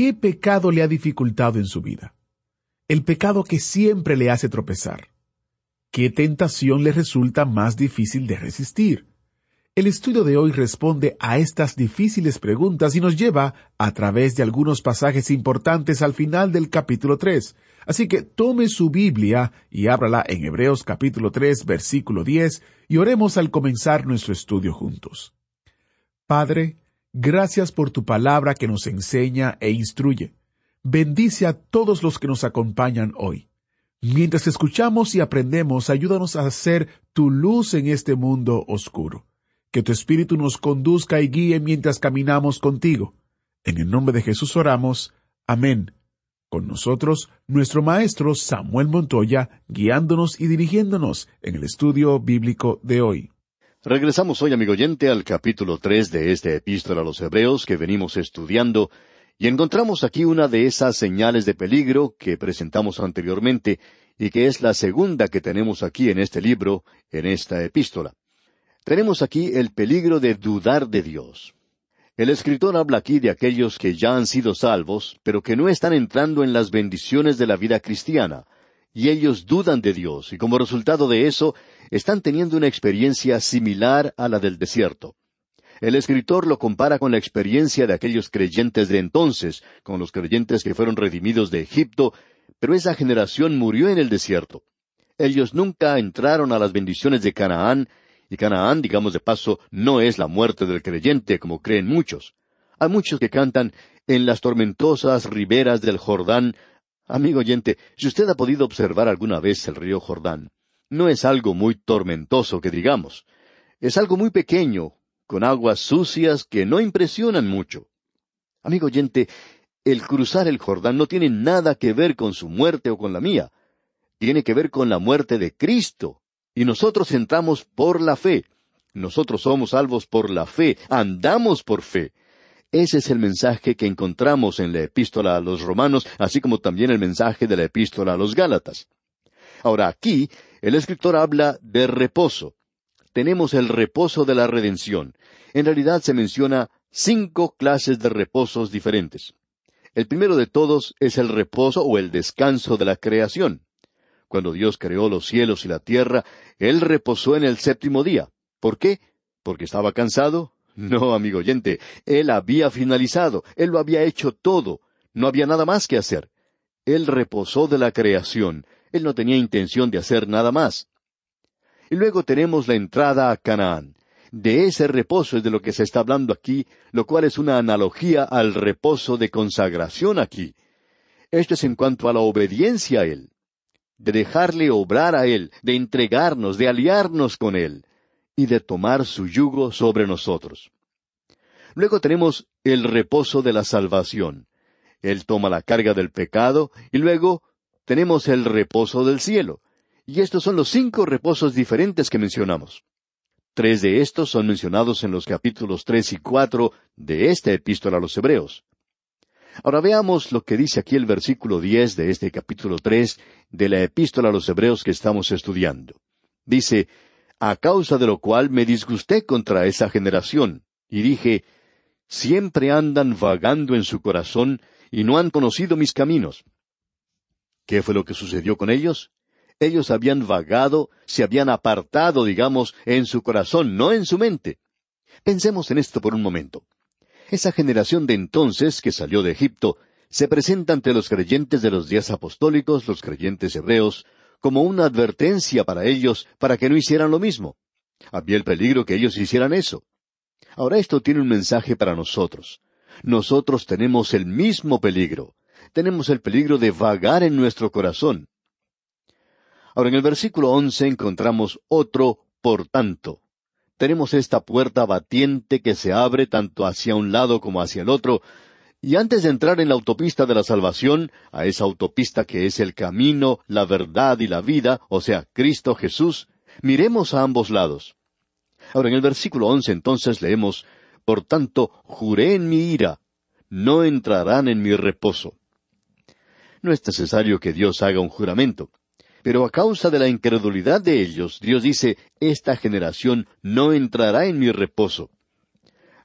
¿Qué pecado le ha dificultado en su vida? El pecado que siempre le hace tropezar. ¿Qué tentación le resulta más difícil de resistir? El estudio de hoy responde a estas difíciles preguntas y nos lleva a través de algunos pasajes importantes al final del capítulo 3. Así que tome su Biblia y ábrala en Hebreos capítulo 3 versículo 10 y oremos al comenzar nuestro estudio juntos. Padre, gracias por tu palabra que nos enseña e instruye. Bendice a todos los que nos acompañan hoy. Mientras escuchamos y aprendemos, ayúdanos a hacer tu luz en este mundo oscuro. Que tu Espíritu nos conduzca y guíe mientras caminamos contigo. En el nombre de Jesús oramos. Amén. Con nosotros, nuestro Maestro Samuel Montoya, guiándonos y dirigiéndonos en el estudio bíblico de hoy. Regresamos hoy, amigo oyente, al capítulo tres de esta epístola a los Hebreos que venimos estudiando, y encontramos aquí una de esas señales de peligro que presentamos anteriormente y que es la segunda que tenemos aquí en este libro, en esta epístola. Tenemos aquí el peligro de dudar de Dios. El escritor habla aquí de aquellos que ya han sido salvos, pero que no están entrando en las bendiciones de la vida cristiana, y ellos dudan de Dios, y como resultado de eso, están teniendo una experiencia similar a la del desierto. El escritor lo compara con la experiencia de aquellos creyentes de entonces, con los creyentes que fueron redimidos de Egipto, pero esa generación murió en el desierto. Ellos nunca entraron a las bendiciones de Canaán, y Canaán, digamos de paso, no es la muerte del creyente, como creen muchos. Hay muchos que cantan en las tormentosas riberas del Jordán. Amigo oyente, si usted ha podido observar alguna vez el río Jordán, no es algo muy tormentoso que digamos. Es algo muy pequeño, con aguas sucias que no impresionan mucho. Amigo oyente, el cruzar el Jordán no tiene nada que ver con su muerte o con la mía. Tiene que ver con la muerte de Cristo. Y nosotros entramos por la fe. Nosotros somos salvos por la fe, andamos por fe. Ese es el mensaje que encontramos en la epístola a los romanos, así como también el mensaje de la epístola a los Gálatas. Ahora aquí, el escritor habla de reposo. Tenemos el reposo de la redención en realidad se menciona cinco clases de reposos diferentes. El primero de todos es el reposo o el descanso de la creación. Cuando Dios creó los cielos y la tierra, Él reposó en el séptimo día. ¿Por qué? ¿Porque estaba cansado? No, amigo oyente, Él había finalizado, Él lo había hecho todo, no había nada más que hacer. Él reposó de la creación, Él no tenía intención de hacer nada más. Y luego tenemos la entrada a Canaán. De ese reposo es de lo que se está hablando aquí, lo cual es una analogía al reposo de consagración aquí. Esto es en cuanto a la obediencia a Él, de dejarle obrar a Él, de entregarnos, de aliarnos con Él, y de tomar su yugo sobre nosotros. Luego tenemos el reposo de la salvación. Él toma la carga del pecado, y luego tenemos el reposo del cielo. Y estos son los cinco reposos diferentes que mencionamos. Tres de estos son mencionados en los capítulos tres y cuatro de esta epístola a los Hebreos. Ahora veamos lo que dice aquí el versículo diez de este capítulo tres de la epístola a los Hebreos que estamos estudiando. Dice, a causa de lo cual me disgusté contra esa generación, y dije, siempre andan vagando en su corazón y no han conocido mis caminos. ¿Qué fue lo que sucedió con ellos? Ellos habían vagado, se habían apartado, digamos, en su corazón, no en su mente. Pensemos en esto por un momento. Esa generación de entonces que salió de Egipto se presenta ante los creyentes de los días apostólicos, los creyentes hebreos, como una advertencia para ellos para que no hicieran lo mismo. Había el peligro que ellos hicieran eso. Ahora esto tiene un mensaje para nosotros. Nosotros tenemos el mismo peligro. Tenemos el peligro de vagar en nuestro corazón. Ahora en el versículo once encontramos otro por tanto. tenemos esta puerta batiente que se abre tanto hacia un lado como hacia el otro, y antes de entrar en la autopista de la salvación, a esa autopista que es el camino, la verdad y la vida, o sea, Cristo Jesús, miremos a ambos lados. Ahora, en el versículo once entonces leemos, Por tanto, juré en mi ira, no entrarán en mi reposo. No es necesario que Dios haga un juramento, pero a causa de la incredulidad de ellos, Dios dice, Esta generación no entrará en mi reposo.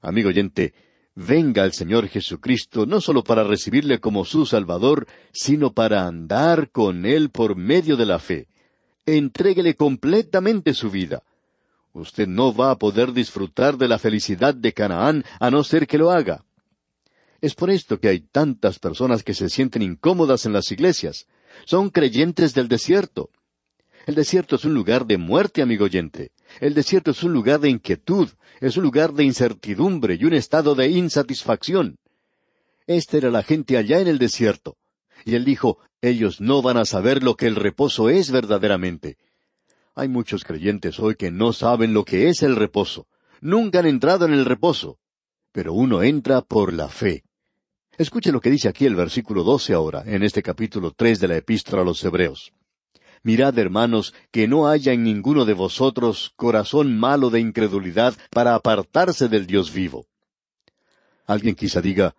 Amigo oyente, venga el Señor Jesucristo no solo para recibirle como su Salvador, sino para andar con Él por medio de la fe. Entréguele completamente su vida. Usted no va a poder disfrutar de la felicidad de Canaán a no ser que lo haga. Es por esto que hay tantas personas que se sienten incómodas en las iglesias. Son creyentes del desierto. El desierto es un lugar de muerte, amigo oyente. El desierto es un lugar de inquietud, es un lugar de incertidumbre y un estado de insatisfacción. Esta era la gente allá en el desierto. Y él dijo, ellos no van a saber lo que el reposo es verdaderamente. Hay muchos creyentes hoy que no saben lo que es el reposo. Nunca han entrado en el reposo. Pero uno entra por la fe. Escuche lo que dice aquí el versículo doce ahora, en este capítulo tres de la epístola a los Hebreos. Mirad, hermanos, que no haya en ninguno de vosotros corazón malo de incredulidad para apartarse del Dios vivo. Alguien quizá diga,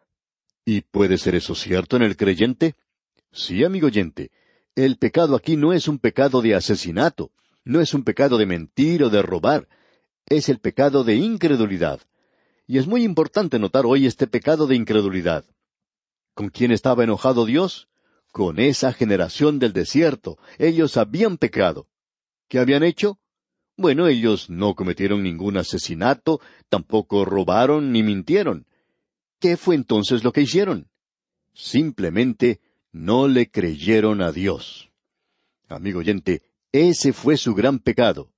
¿y puede ser eso cierto en el creyente? Sí, amigo oyente, el pecado aquí no es un pecado de asesinato, no es un pecado de mentir o de robar, es el pecado de incredulidad. Y es muy importante notar hoy este pecado de incredulidad. ¿Con quién estaba enojado Dios? Con esa generación del desierto. Ellos habían pecado. ¿Qué habían hecho? Bueno, ellos no cometieron ningún asesinato, tampoco robaron ni mintieron. ¿Qué fue entonces lo que hicieron? Simplemente no le creyeron a Dios. Amigo oyente, ese fue su gran pecado.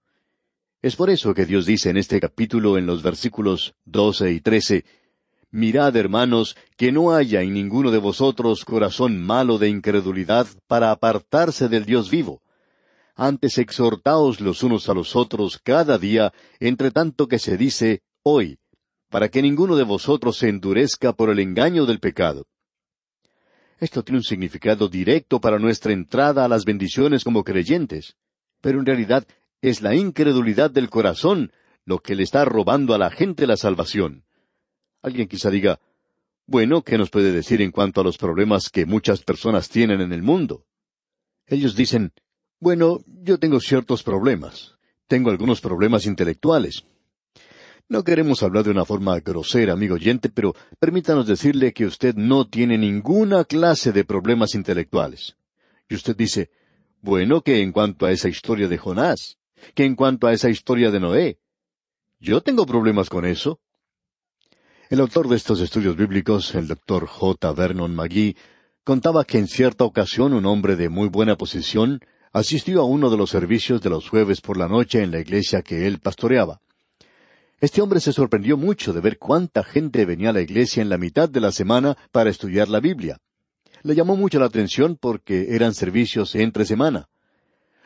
Es por eso que Dios dice en este capítulo, en los versículos doce y trece, Mirad, hermanos, que no haya en ninguno de vosotros corazón malo de incredulidad para apartarse del Dios vivo. Antes exhortaos los unos a los otros cada día, entre tanto que se dice hoy, para que ninguno de vosotros se endurezca por el engaño del pecado. Esto tiene un significado directo para nuestra entrada a las bendiciones como creyentes, pero en realidad es la incredulidad del corazón lo que le está robando a la gente la salvación. Alguien quizá diga, bueno, ¿qué nos puede decir en cuanto a los problemas que muchas personas tienen en el mundo? Ellos dicen, bueno, yo tengo ciertos problemas. Tengo algunos problemas intelectuales. No queremos hablar de una forma grosera, amigo oyente, pero permítanos decirle que usted no tiene ninguna clase de problemas intelectuales. Y usted dice, bueno, que en cuanto a esa historia de Jonás, que en cuanto a esa historia de Noé, yo tengo problemas con eso. El autor de estos estudios bíblicos, el doctor J. Vernon McGee, contaba que en cierta ocasión un hombre de muy buena posición asistió a uno de los servicios de los jueves por la noche en la iglesia que él pastoreaba. Este hombre se sorprendió mucho de ver cuánta gente venía a la iglesia en la mitad de la semana para estudiar la Biblia. Le llamó mucho la atención porque eran servicios entre semana.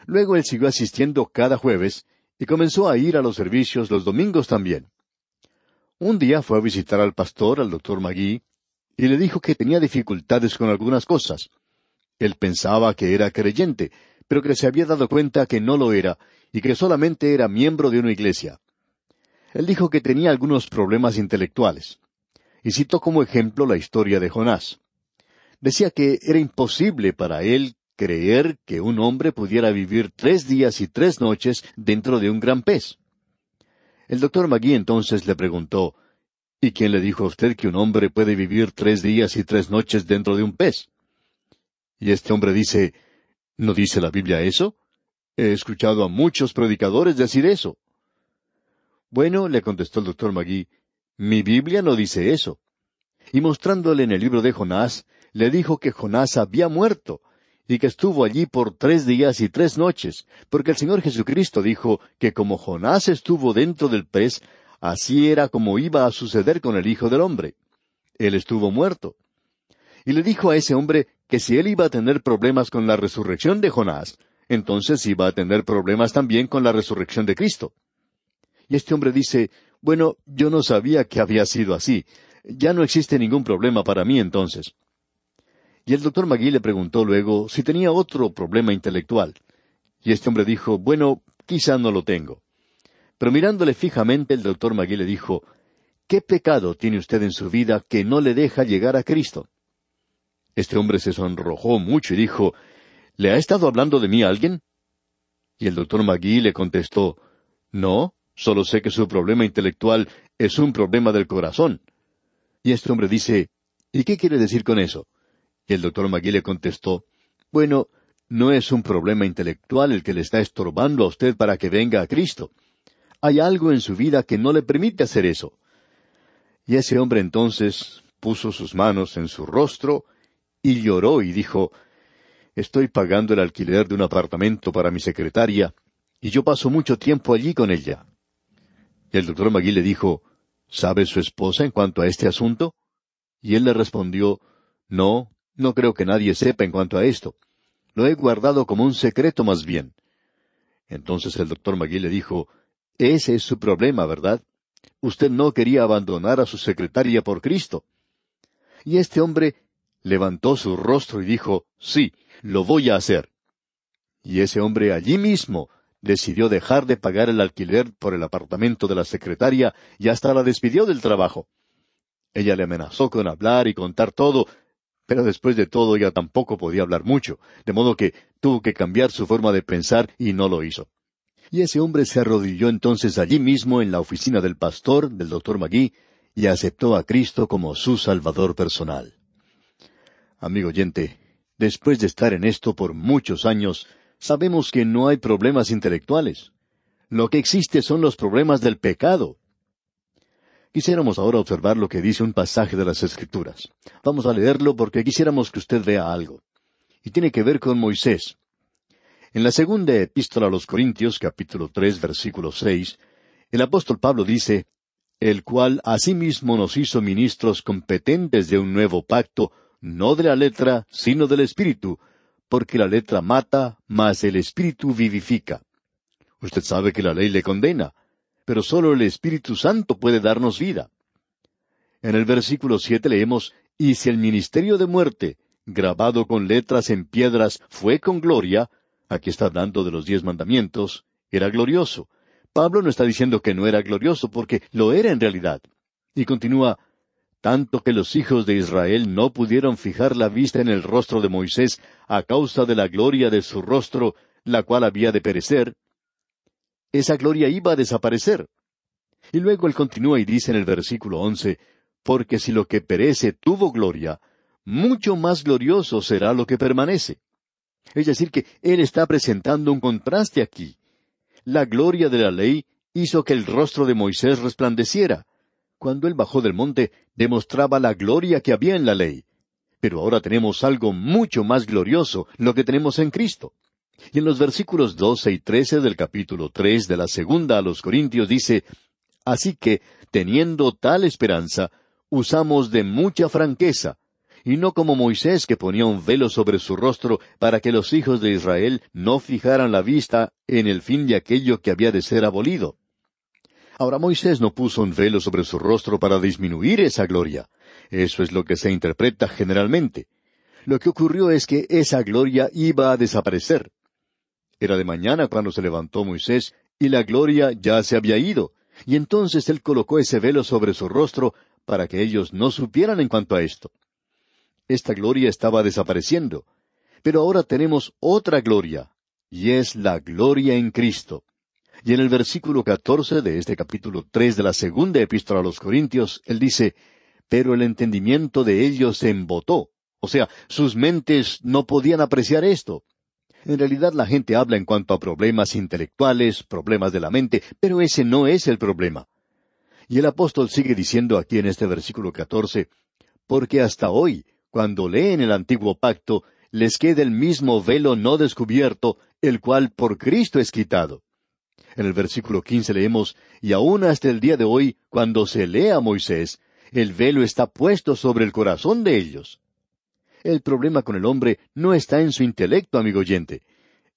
Luego él siguió asistiendo cada jueves y comenzó a ir a los servicios los domingos también. Un día fue a visitar al pastor, al doctor Magui, y le dijo que tenía dificultades con algunas cosas. Él pensaba que era creyente, pero que se había dado cuenta que no lo era, y que solamente era miembro de una iglesia. Él dijo que tenía algunos problemas intelectuales, y citó como ejemplo la historia de Jonás. Decía que era imposible para él creer que un hombre pudiera vivir tres días y tres noches dentro de un gran pez. El doctor Magui entonces le preguntó, ¿Y quién le dijo a usted que un hombre puede vivir tres días y tres noches dentro de un pez? Y este hombre dice, ¿no dice la Biblia eso? He escuchado a muchos predicadores decir eso. Bueno, le contestó el doctor Magui, mi Biblia no dice eso. Y mostrándole en el libro de Jonás, le dijo que Jonás había muerto, y que estuvo allí por tres días y tres noches, porque el Señor Jesucristo dijo que como Jonás estuvo dentro del pez, así era como iba a suceder con el Hijo del Hombre. Él estuvo muerto. Y le dijo a ese hombre que si él iba a tener problemas con la resurrección de Jonás, entonces iba a tener problemas también con la resurrección de Cristo. Y este hombre dice, bueno, yo no sabía que había sido así. Ya no existe ningún problema para mí entonces. Y el doctor Magui le preguntó luego si tenía otro problema intelectual. Y este hombre dijo, bueno, quizá no lo tengo. Pero mirándole fijamente, el doctor Magui le dijo, ¿qué pecado tiene usted en su vida que no le deja llegar a Cristo? Este hombre se sonrojó mucho y dijo, ¿Le ha estado hablando de mí alguien? Y el doctor Magui le contestó, No, solo sé que su problema intelectual es un problema del corazón. Y este hombre dice, ¿Y qué quiere decir con eso? Y el doctor Magui le contestó, Bueno, no es un problema intelectual el que le está estorbando a usted para que venga a Cristo. Hay algo en su vida que no le permite hacer eso. Y ese hombre entonces puso sus manos en su rostro y lloró y dijo, Estoy pagando el alquiler de un apartamento para mi secretaria, y yo paso mucho tiempo allí con ella. Y el doctor Magui le dijo, ¿Sabe su esposa en cuanto a este asunto? Y él le respondió, No, no creo que nadie sepa en cuanto a esto. Lo he guardado como un secreto más bien. Entonces el doctor Magui le dijo, Ese es su problema, ¿verdad? Usted no quería abandonar a su secretaria por Cristo. Y este hombre levantó su rostro y dijo, Sí, lo voy a hacer. Y ese hombre allí mismo decidió dejar de pagar el alquiler por el apartamento de la secretaria y hasta la despidió del trabajo. Ella le amenazó con hablar y contar todo, pero después de todo ella tampoco podía hablar mucho, de modo que tuvo que cambiar su forma de pensar y no lo hizo. Y ese hombre se arrodilló entonces allí mismo en la oficina del pastor, del doctor Magui, y aceptó a Cristo como su Salvador personal. Amigo oyente, Después de estar en esto por muchos años, sabemos que no hay problemas intelectuales. Lo que existe son los problemas del pecado. Quisiéramos ahora observar lo que dice un pasaje de las Escrituras. Vamos a leerlo porque quisiéramos que usted vea algo. Y tiene que ver con Moisés. En la segunda epístola a los Corintios, capítulo tres, versículo seis, el apóstol Pablo dice, el cual asimismo nos hizo ministros competentes de un nuevo pacto, no de la letra, sino del Espíritu, porque la letra mata, mas el Espíritu vivifica. Usted sabe que la ley le condena, pero sólo el Espíritu Santo puede darnos vida. En el versículo siete leemos, Y si el ministerio de muerte, grabado con letras en piedras, fue con gloria, aquí está hablando de los diez mandamientos, era glorioso. Pablo no está diciendo que no era glorioso, porque lo era en realidad. Y continúa, tanto que los hijos de Israel no pudieron fijar la vista en el rostro de Moisés a causa de la gloria de su rostro, la cual había de perecer, esa gloria iba a desaparecer. Y luego él continúa y dice en el versículo once, porque si lo que perece tuvo gloria, mucho más glorioso será lo que permanece. Es decir, que él está presentando un contraste aquí. La gloria de la ley hizo que el rostro de Moisés resplandeciera, cuando él bajó del monte, demostraba la gloria que había en la ley. Pero ahora tenemos algo mucho más glorioso, lo que tenemos en Cristo. Y en los versículos doce y trece del capítulo tres de la segunda a los Corintios dice, Así que, teniendo tal esperanza, usamos de mucha franqueza, y no como Moisés que ponía un velo sobre su rostro para que los hijos de Israel no fijaran la vista en el fin de aquello que había de ser abolido. Ahora Moisés no puso un velo sobre su rostro para disminuir esa gloria. Eso es lo que se interpreta generalmente. Lo que ocurrió es que esa gloria iba a desaparecer. Era de mañana cuando se levantó Moisés y la gloria ya se había ido, y entonces él colocó ese velo sobre su rostro para que ellos no supieran en cuanto a esto. Esta gloria estaba desapareciendo, pero ahora tenemos otra gloria, y es la gloria en Cristo. Y en el versículo catorce de este capítulo tres de la segunda epístola a los Corintios, él dice, Pero el entendimiento de ellos se embotó. O sea, sus mentes no podían apreciar esto. En realidad la gente habla en cuanto a problemas intelectuales, problemas de la mente, pero ese no es el problema. Y el apóstol sigue diciendo aquí en este versículo catorce, Porque hasta hoy, cuando leen el antiguo pacto, les queda el mismo velo no descubierto, el cual por Cristo es quitado. En el versículo quince leemos, y aún hasta el día de hoy, cuando se lee a Moisés, el velo está puesto sobre el corazón de ellos. El problema con el hombre no está en su intelecto, amigo oyente.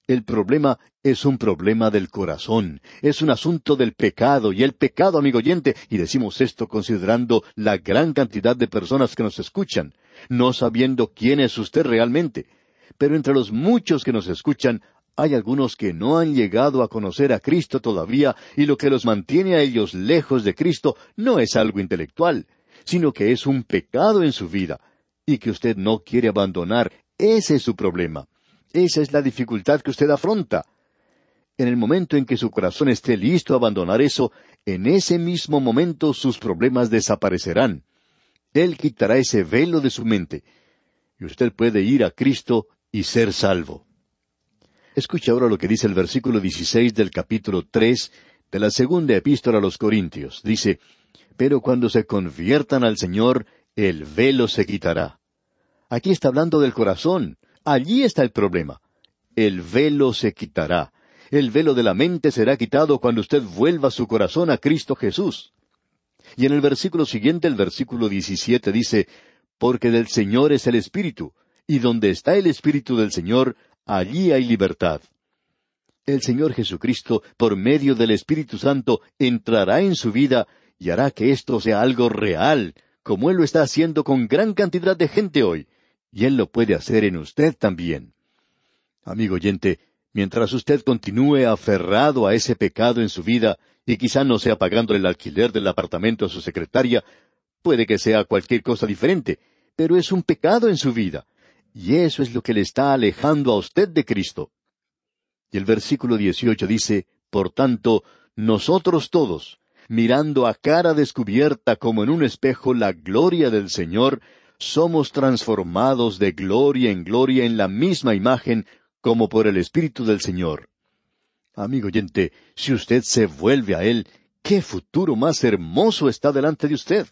El problema es un problema del corazón, es un asunto del pecado y el pecado, amigo oyente, y decimos esto considerando la gran cantidad de personas que nos escuchan, no sabiendo quién es usted realmente. Pero entre los muchos que nos escuchan hay algunos que no han llegado a conocer a Cristo todavía y lo que los mantiene a ellos lejos de Cristo no es algo intelectual, sino que es un pecado en su vida y que usted no quiere abandonar. Ese es su problema. Esa es la dificultad que usted afronta. En el momento en que su corazón esté listo a abandonar eso, en ese mismo momento sus problemas desaparecerán. Él quitará ese velo de su mente. Y usted puede ir a Cristo y ser salvo. Escuche ahora lo que dice el versículo 16 del capítulo 3 de la segunda epístola a los Corintios. Dice, Pero cuando se conviertan al Señor, el velo se quitará. Aquí está hablando del corazón. Allí está el problema. El velo se quitará. El velo de la mente será quitado cuando usted vuelva su corazón a Cristo Jesús. Y en el versículo siguiente, el versículo 17 dice, Porque del Señor es el Espíritu, y donde está el Espíritu del Señor, allí hay libertad. El Señor Jesucristo, por medio del Espíritu Santo, entrará en su vida y hará que esto sea algo real, como Él lo está haciendo con gran cantidad de gente hoy y Él lo puede hacer en usted también. Amigo oyente, mientras usted continúe aferrado a ese pecado en su vida, y quizá no sea pagando el alquiler del apartamento a su secretaria, puede que sea cualquier cosa diferente, pero es un pecado en su vida, y eso es lo que le está alejando a usted de Cristo. Y el versículo 18 dice, Por tanto, nosotros todos, mirando a cara descubierta como en un espejo la gloria del Señor, somos transformados de gloria en gloria en la misma imagen como por el Espíritu del Señor. Amigo oyente, si usted se vuelve a Él, ¿qué futuro más hermoso está delante de usted?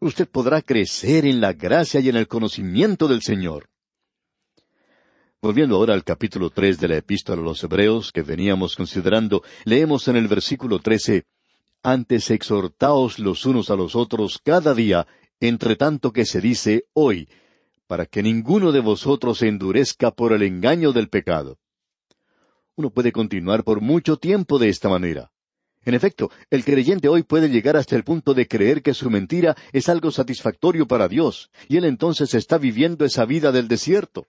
Usted podrá crecer en la gracia y en el conocimiento del Señor. Volviendo ahora al capítulo tres de la Epístola a los Hebreos que veníamos considerando, leemos en el versículo trece Antes exhortaos los unos a los otros cada día, entre tanto que se dice hoy, para que ninguno de vosotros se endurezca por el engaño del pecado. Uno puede continuar por mucho tiempo de esta manera. En efecto, el creyente hoy puede llegar hasta el punto de creer que su mentira es algo satisfactorio para Dios, y él entonces está viviendo esa vida del desierto.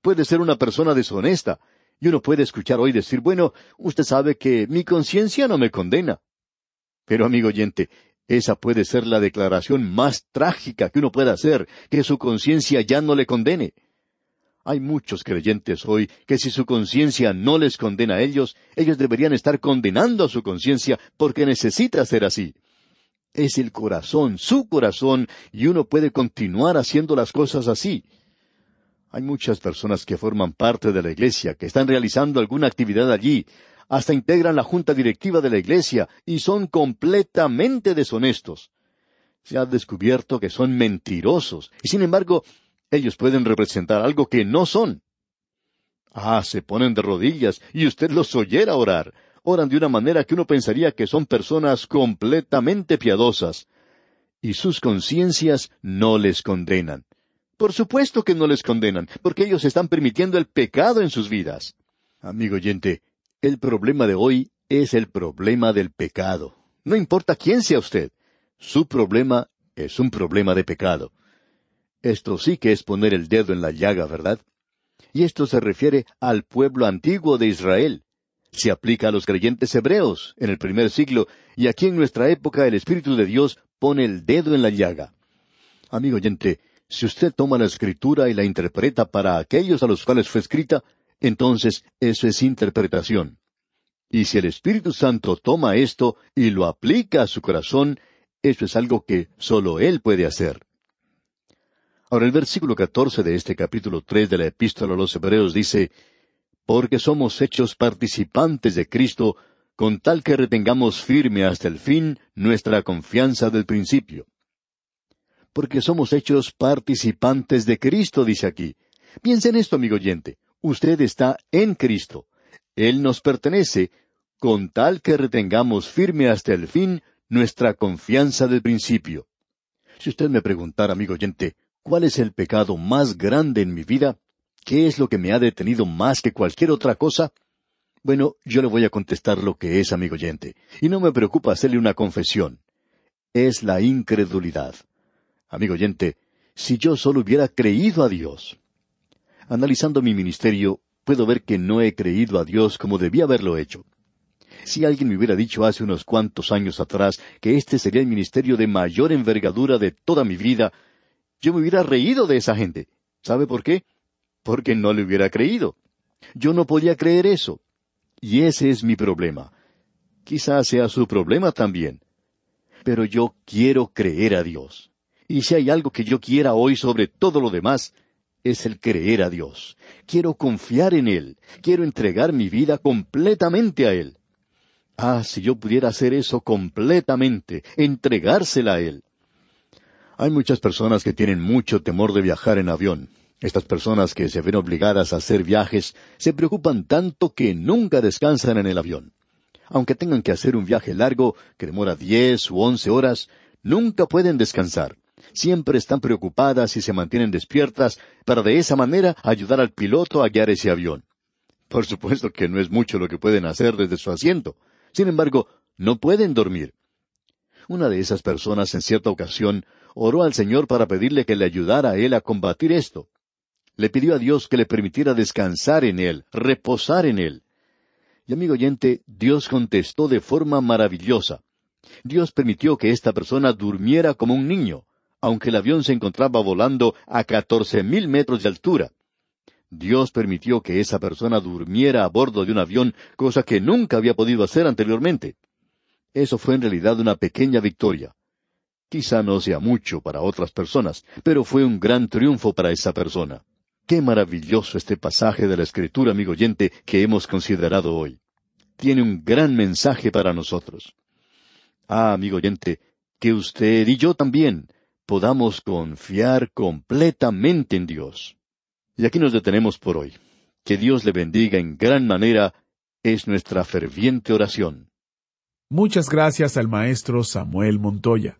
Puede ser una persona deshonesta, y uno puede escuchar hoy decir, bueno, usted sabe que mi conciencia no me condena. Pero, amigo oyente, esa puede ser la declaración más trágica que uno pueda hacer, que su conciencia ya no le condene. Hay muchos creyentes hoy que si su conciencia no les condena a ellos, ellos deberían estar condenando a su conciencia porque necesita ser así. Es el corazón, su corazón, y uno puede continuar haciendo las cosas así. Hay muchas personas que forman parte de la iglesia, que están realizando alguna actividad allí, hasta integran la junta directiva de la Iglesia y son completamente deshonestos. Se ha descubierto que son mentirosos y sin embargo ellos pueden representar algo que no son. Ah, se ponen de rodillas y usted los oyera orar. Oran de una manera que uno pensaría que son personas completamente piadosas. Y sus conciencias no les condenan. Por supuesto que no les condenan, porque ellos están permitiendo el pecado en sus vidas. Amigo oyente, el problema de hoy es el problema del pecado. No importa quién sea usted, su problema es un problema de pecado. Esto sí que es poner el dedo en la llaga, ¿verdad? Y esto se refiere al pueblo antiguo de Israel. Se aplica a los creyentes hebreos en el primer siglo, y aquí en nuestra época el Espíritu de Dios pone el dedo en la llaga. Amigo oyente, si usted toma la escritura y la interpreta para aquellos a los cuales fue escrita, entonces eso es interpretación. Y si el Espíritu Santo toma esto y lo aplica a su corazón, eso es algo que sólo Él puede hacer. Ahora el versículo catorce de este capítulo tres de la Epístola a los Hebreos dice, Porque somos hechos participantes de Cristo, con tal que retengamos firme hasta el fin nuestra confianza del principio. Porque somos hechos participantes de Cristo, dice aquí. Piensa en esto, amigo oyente usted está en Cristo. Él nos pertenece, con tal que retengamos firme hasta el fin nuestra confianza del principio. Si usted me preguntara, amigo oyente, ¿cuál es el pecado más grande en mi vida? ¿Qué es lo que me ha detenido más que cualquier otra cosa? Bueno, yo le voy a contestar lo que es, amigo oyente, y no me preocupa hacerle una confesión. Es la incredulidad. Amigo oyente, si yo solo hubiera creído a Dios. Analizando mi ministerio, puedo ver que no he creído a Dios como debía haberlo hecho. Si alguien me hubiera dicho hace unos cuantos años atrás que este sería el ministerio de mayor envergadura de toda mi vida, yo me hubiera reído de esa gente. ¿Sabe por qué? Porque no le hubiera creído. Yo no podía creer eso. Y ese es mi problema. Quizás sea su problema también. Pero yo quiero creer a Dios. Y si hay algo que yo quiera hoy sobre todo lo demás, es el creer a Dios. Quiero confiar en Él. Quiero entregar mi vida completamente a Él. Ah, si yo pudiera hacer eso completamente, entregársela a Él. Hay muchas personas que tienen mucho temor de viajar en avión. Estas personas que se ven obligadas a hacer viajes se preocupan tanto que nunca descansan en el avión. Aunque tengan que hacer un viaje largo que demora diez u once horas, nunca pueden descansar siempre están preocupadas y se mantienen despiertas para de esa manera ayudar al piloto a guiar ese avión. Por supuesto que no es mucho lo que pueden hacer desde su asiento. Sin embargo, no pueden dormir. Una de esas personas en cierta ocasión oró al Señor para pedirle que le ayudara a él a combatir esto. Le pidió a Dios que le permitiera descansar en él, reposar en él. Y amigo oyente, Dios contestó de forma maravillosa. Dios permitió que esta persona durmiera como un niño aunque el avión se encontraba volando a catorce mil metros de altura. Dios permitió que esa persona durmiera a bordo de un avión, cosa que nunca había podido hacer anteriormente. Eso fue en realidad una pequeña victoria. Quizá no sea mucho para otras personas, pero fue un gran triunfo para esa persona. Qué maravilloso este pasaje de la Escritura, amigo oyente, que hemos considerado hoy. Tiene un gran mensaje para nosotros. Ah, amigo oyente, que usted y yo también podamos confiar completamente en Dios. Y aquí nos detenemos por hoy. Que Dios le bendiga en gran manera es nuestra ferviente oración. Muchas gracias al maestro Samuel Montoya.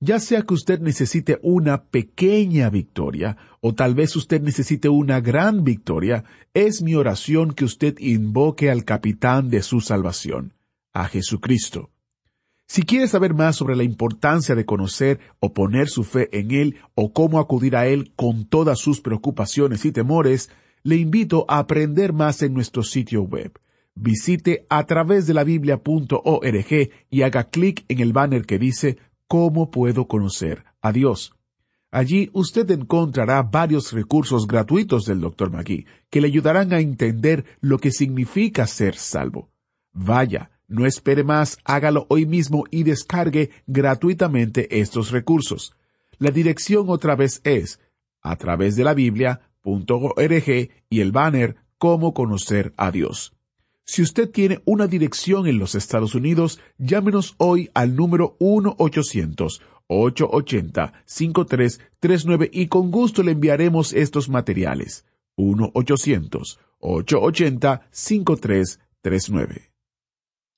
Ya sea que usted necesite una pequeña victoria o tal vez usted necesite una gran victoria, es mi oración que usted invoque al capitán de su salvación, a Jesucristo. Si quiere saber más sobre la importancia de conocer o poner su fe en Él o cómo acudir a Él con todas sus preocupaciones y temores, le invito a aprender más en nuestro sitio web. Visite a través de la biblia.org y haga clic en el banner que dice ¿Cómo puedo conocer a Dios? Allí usted encontrará varios recursos gratuitos del Dr. Magui que le ayudarán a entender lo que significa ser salvo. Vaya, no espere más, hágalo hoy mismo y descargue gratuitamente estos recursos. La dirección otra vez es a través de la Biblia.org y el banner Cómo conocer a Dios. Si usted tiene una dirección en los Estados Unidos, llámenos hoy al número 1-800-880-5339 y con gusto le enviaremos estos materiales. 1-800-880-5339.